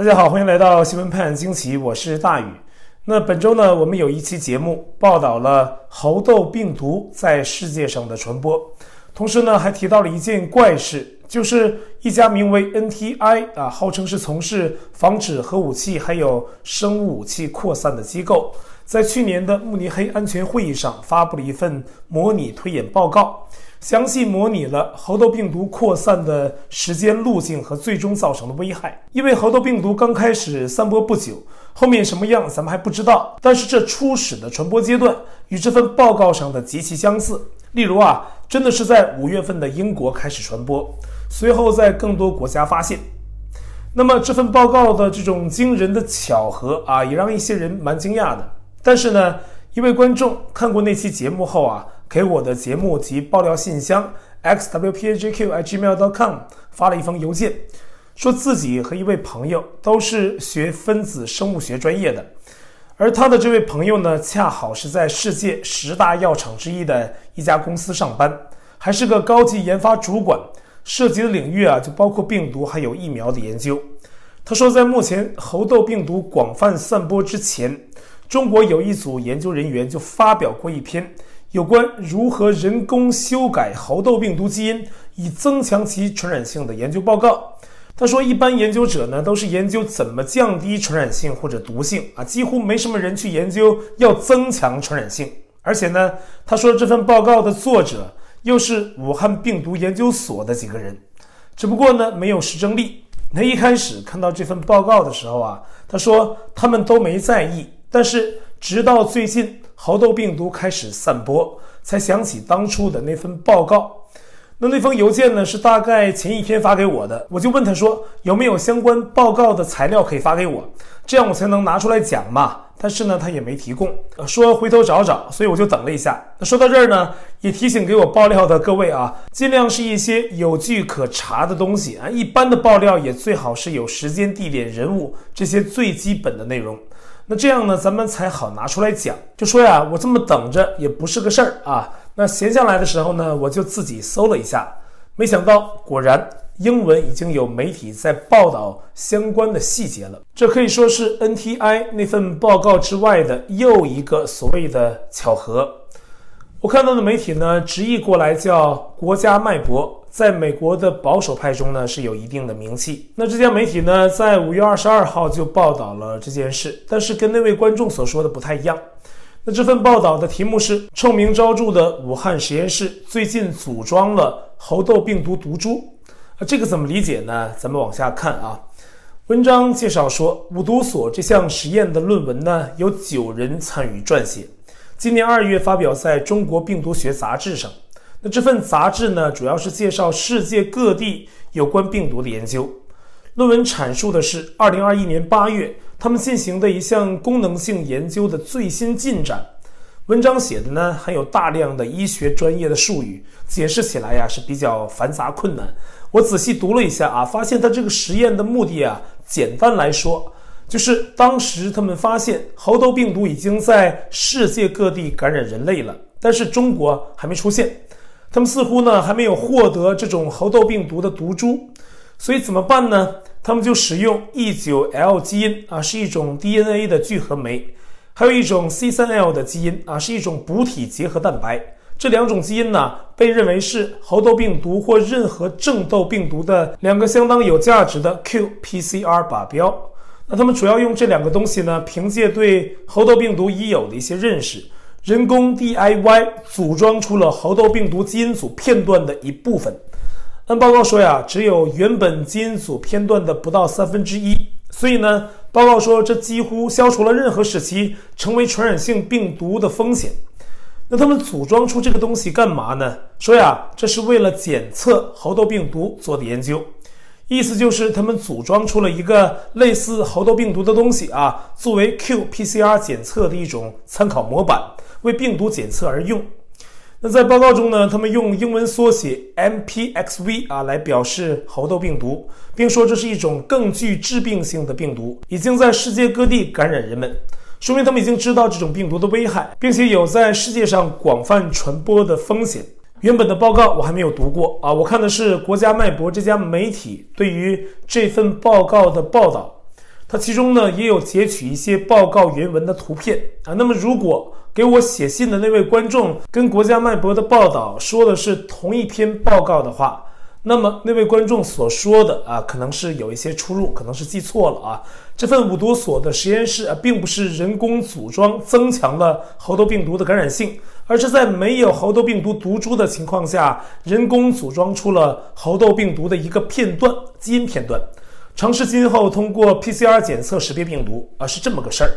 大家好，欢迎来到新闻判惊奇，我是大宇。那本周呢，我们有一期节目报道了猴痘病毒在世界上的传播，同时呢，还提到了一件怪事，就是一家名为 NTI 啊，号称是从事防止核武器还有生物武器扩散的机构，在去年的慕尼黑安全会议上发布了一份模拟推演报告。详细模拟了猴痘病毒扩散的时间路径和最终造成的危害。因为猴痘病毒刚开始散播不久，后面什么样咱们还不知道。但是这初始的传播阶段与这份报告上的极其相似。例如啊，真的是在五月份的英国开始传播，随后在更多国家发现。那么这份报告的这种惊人的巧合啊，也让一些人蛮惊讶的。但是呢，一位观众看过那期节目后啊。给我的节目及爆料信箱 xwpajq@gmail.com 发了一封邮件，说自己和一位朋友都是学分子生物学专业的，而他的这位朋友呢，恰好是在世界十大药厂之一的一家公司上班，还是个高级研发主管，涉及的领域啊，就包括病毒还有疫苗的研究。他说，在目前猴痘病毒广泛散播之前，中国有一组研究人员就发表过一篇。有关如何人工修改猴痘病毒基因以增强其传染性的研究报告。他说，一般研究者呢都是研究怎么降低传染性或者毒性啊，几乎没什么人去研究要增强传染性。而且呢，他说这份报告的作者又是武汉病毒研究所的几个人，只不过呢没有实证例。他一开始看到这份报告的时候啊，他说他们都没在意，但是直到最近。猴痘病毒开始散播，才想起当初的那份报告。那那封邮件呢，是大概前一天发给我的。我就问他说，有没有相关报告的材料可以发给我，这样我才能拿出来讲嘛。但是呢，他也没提供，说回头找找。所以我就等了一下。那说到这儿呢，也提醒给我爆料的各位啊，尽量是一些有据可查的东西啊。一般的爆料也最好是有时间、地点、人物这些最基本的内容。那这样呢，咱们才好拿出来讲。就说呀，我这么等着也不是个事儿啊。那闲下来的时候呢，我就自己搜了一下，没想到果然英文已经有媒体在报道相关的细节了。这可以说是 NTI 那份报告之外的又一个所谓的巧合。我看到的媒体呢，直译过来叫“国家脉搏”。在美国的保守派中呢，是有一定的名气。那这家媒体呢，在五月二十二号就报道了这件事，但是跟那位观众所说的不太一样。那这份报道的题目是“臭名昭著的武汉实验室最近组装了猴痘病毒毒株”。啊，这个怎么理解呢？咱们往下看啊。文章介绍说，五毒所这项实验的论文呢，有九人参与撰写，今年二月发表在中国病毒学杂志上。那这份杂志呢，主要是介绍世界各地有关病毒的研究。论文阐述的是2021年8月他们进行的一项功能性研究的最新进展。文章写的呢，含有大量的医学专业的术语，解释起来呀是比较繁杂困难。我仔细读了一下啊，发现他这个实验的目的啊，简单来说，就是当时他们发现猴痘病毒已经在世界各地感染人类了，但是中国还没出现。他们似乎呢还没有获得这种猴痘病毒的毒株，所以怎么办呢？他们就使用 E9L 基因啊，是一种 DNA 的聚合酶，还有一种 C3L 的基因啊，是一种补体结合蛋白。这两种基因呢，被认为是猴痘病毒或任何正痘病毒的两个相当有价值的 qPCR 靶标。那他们主要用这两个东西呢，凭借对猴痘病毒已有的一些认识。人工 DIY 组装出了猴痘病毒基因组片段的一部分。按报告说呀，只有原本基因组片段的不到三分之一。所以呢，报告说这几乎消除了任何使其成为传染性病毒的风险。那他们组装出这个东西干嘛呢？说呀，这是为了检测猴痘病毒做的研究。意思就是他们组装出了一个类似猴痘病毒的东西啊，作为 qPCR 检测的一种参考模板。为病毒检测而用。那在报告中呢，他们用英文缩写 MPXV 啊来表示猴痘病毒，并说这是一种更具致病性的病毒，已经在世界各地感染人们，说明他们已经知道这种病毒的危害，并且有在世界上广泛传播的风险。原本的报告我还没有读过啊，我看的是国家脉搏这家媒体对于这份报告的报道。它其中呢也有截取一些报告原文的图片啊。那么如果给我写信的那位观众跟国家脉搏的报道说的是同一篇报告的话，那么那位观众所说的啊，可能是有一些出入，可能是记错了啊。这份五毒所的实验室啊，并不是人工组装增强了猴痘病毒的感染性，而是在没有猴痘病毒毒株的情况下，人工组装出了猴痘病毒的一个片段，基因片段。尝试今后通过 PCR 检测识别病毒啊，是这么个事儿。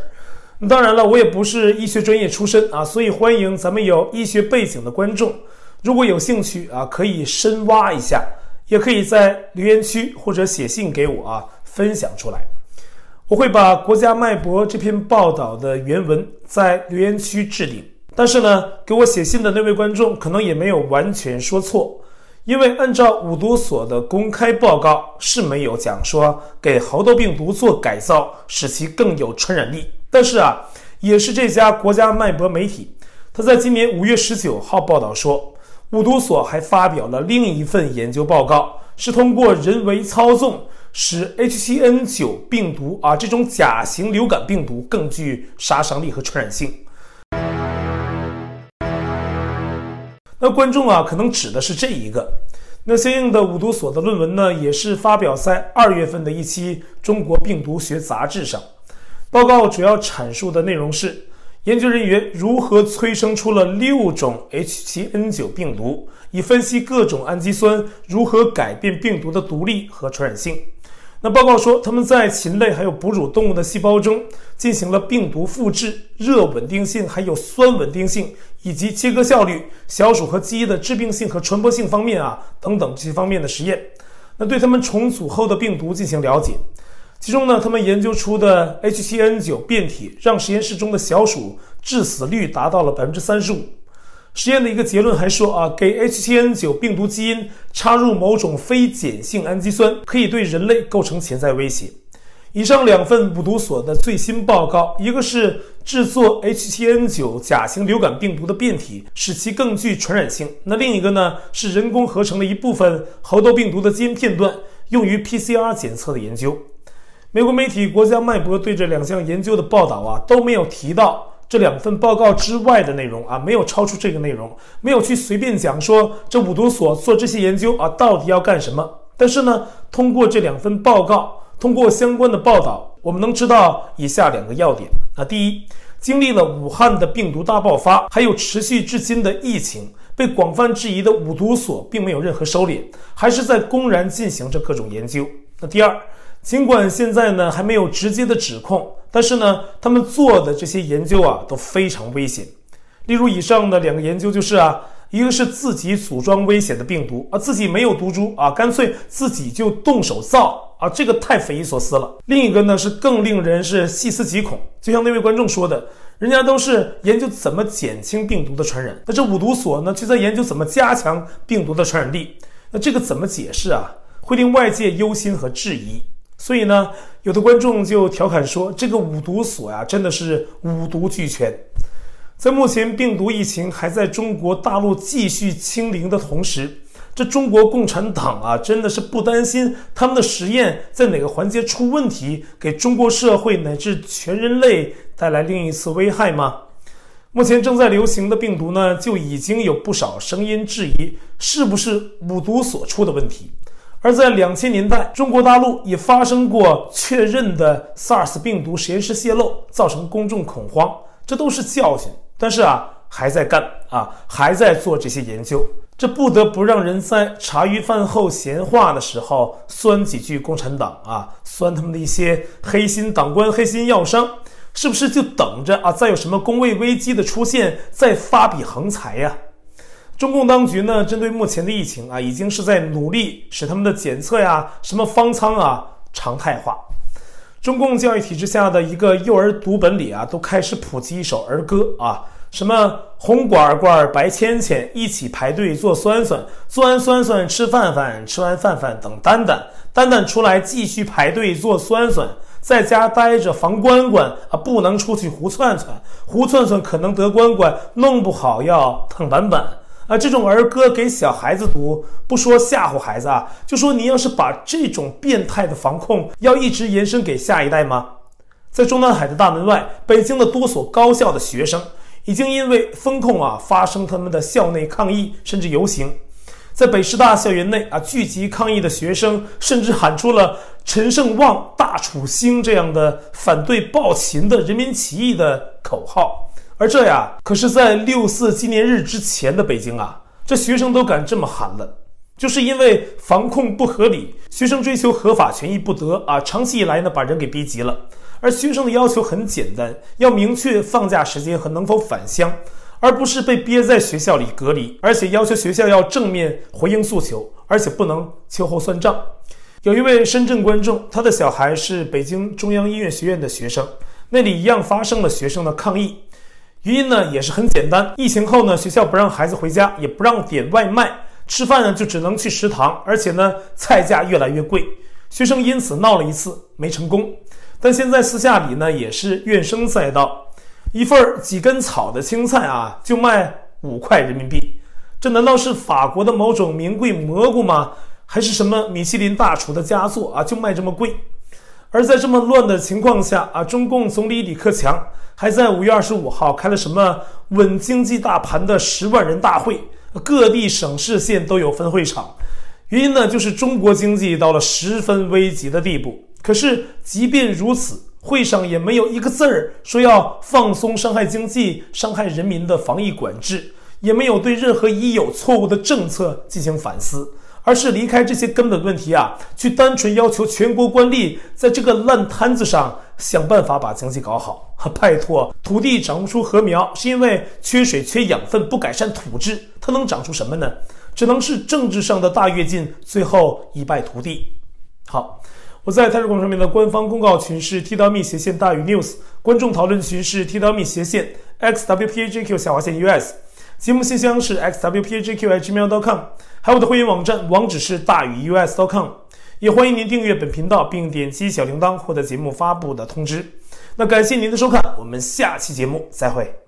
当然了，我也不是医学专业出身啊，所以欢迎咱们有医学背景的观众，如果有兴趣啊，可以深挖一下，也可以在留言区或者写信给我啊，分享出来。我会把国家脉搏这篇报道的原文在留言区置顶。但是呢，给我写信的那位观众可能也没有完全说错。因为按照五毒所的公开报告是没有讲说给猴痘病毒做改造使其更有传染力，但是啊，也是这家国家脉搏媒体，他在今年五月十九号报道说，五毒所还发表了另一份研究报告，是通过人为操纵使 H7N9 病毒啊这种甲型流感病毒更具杀伤力和传染性。那观众啊，可能指的是这一个。那相应的五毒所的论文呢，也是发表在二月份的一期《中国病毒学杂志》上。报告主要阐述的内容是，研究人员如何催生出了六种 H7N9 病毒，以分析各种氨基酸如何改变病毒的独立和传染性。那报告说，他们在禽类还有哺乳动物的细胞中进行了病毒复制、热稳定性、还有酸稳定性以及切割效率、小鼠和鸡的致病性和传播性方面啊等等这些方面的实验。那对他们重组后的病毒进行了解，其中呢，他们研究出的 H7N9 变体让实验室中的小鼠致死率达到了百分之三十五。实验的一个结论还说啊，给 H7N9 病毒基因插入某种非碱性氨基酸，可以对人类构成潜在威胁。以上两份五毒所的最新报告，一个是制作 H7N9 甲型流感病毒的变体，使其更具传染性；那另一个呢，是人工合成了一部分猴痘病毒的基因片段，用于 PCR 检测的研究。美国媒体国家脉搏对这两项研究的报道啊，都没有提到。这两份报告之外的内容啊，没有超出这个内容，没有去随便讲说这五毒所做这些研究啊，到底要干什么。但是呢，通过这两份报告，通过相关的报道，我们能知道以下两个要点啊：第一，经历了武汉的病毒大爆发，还有持续至今的疫情，被广泛质疑的五毒所并没有任何收敛，还是在公然进行着各种研究。那第二。尽管现在呢还没有直接的指控，但是呢，他们做的这些研究啊都非常危险。例如以上的两个研究就是啊，一个是自己组装危险的病毒啊，自己没有毒株啊，干脆自己就动手造啊，这个太匪夷所思了。另一个呢是更令人是细思极恐，就像那位观众说的，人家都是研究怎么减轻病毒的传染，那这五毒所呢却在研究怎么加强病毒的传染力，那这个怎么解释啊？会令外界忧心和质疑。所以呢，有的观众就调侃说：“这个五毒所呀，真的是五毒俱全。”在目前病毒疫情还在中国大陆继续清零的同时，这中国共产党啊，真的是不担心他们的实验在哪个环节出问题，给中国社会乃至全人类带来另一次危害吗？目前正在流行的病毒呢，就已经有不少声音质疑，是不是五毒所出的问题。而在两千年代，中国大陆也发生过确认的 SARS 病毒实验室泄漏，造成公众恐慌，这都是教训。但是啊，还在干啊，还在做这些研究，这不得不让人在茶余饭后闲话的时候酸几句共产党啊，酸他们的一些黑心党官、黑心药商，是不是就等着啊，再有什么工位危机的出现，再发笔横财呀？中共当局呢，针对目前的疫情啊，已经是在努力使他们的检测呀、什么方舱啊常态化。中共教育体制下的一个幼儿读本里啊，都开始普及一首儿歌啊，什么红罐罐、白签签，一起排队做酸酸，做完酸酸吃饭饭，吃完饭饭等蛋蛋，蛋蛋出来继续排队做酸酸，在家待着防关关啊，不能出去胡窜窜，胡窜窜可能得关关，弄不好要烫板板。啊，这种儿歌给小孩子读，不说吓唬孩子啊，就说你要是把这种变态的防控要一直延伸给下一代吗？在中南海的大门外，北京的多所高校的学生已经因为封控啊，发生他们的校内抗议，甚至游行。在北师大校园内啊，聚集抗议的学生甚至喊出了“陈胜旺、大楚兴”这样的反对暴秦的人民起义的口号。而这呀，可是在六四纪念日之前的北京啊，这学生都敢这么喊了，就是因为防控不合理，学生追求合法权益不得啊，长期以来呢，把人给逼急了。而学生的要求很简单，要明确放假时间和能否返乡，而不是被憋在学校里隔离，而且要求学校要正面回应诉求，而且不能秋后算账。有一位深圳观众，他的小孩是北京中央音乐学院的学生，那里一样发生了学生的抗议。原因呢也是很简单，疫情后呢，学校不让孩子回家，也不让点外卖，吃饭呢就只能去食堂，而且呢菜价越来越贵，学生因此闹了一次，没成功。但现在私下里呢也是怨声载道，一份几根草的青菜啊就卖五块人民币，这难道是法国的某种名贵蘑菇吗？还是什么米其林大厨的佳作啊就卖这么贵？而在这么乱的情况下啊，中共总理李克强。还在五月二十五号开了什么稳经济大盘的十万人大会，各地省市县都有分会场。原因呢，就是中国经济到了十分危急的地步。可是即便如此，会上也没有一个字儿说要放松伤害经济、伤害人民的防疫管制，也没有对任何已有错误的政策进行反思。而是离开这些根本问题啊，去单纯要求全国官吏在这个烂摊子上想办法把经济搞好。拜托，土地长不出禾苗，是因为缺水、缺养分，不改善土质，它能长出什么呢？只能是政治上的大跃进，最后一败涂地。好，我在台视广场上面的官方公告群是 t w 斜线大于 news，观众讨论群是 t w 斜线 x w p a j q 下划线 u s。节目信箱是 xwpajqhmail.com 还有我的会员网站网址是大于 us.com，也欢迎您订阅本频道并点击小铃铛获得节目发布的通知。那感谢您的收看，我们下期节目再会。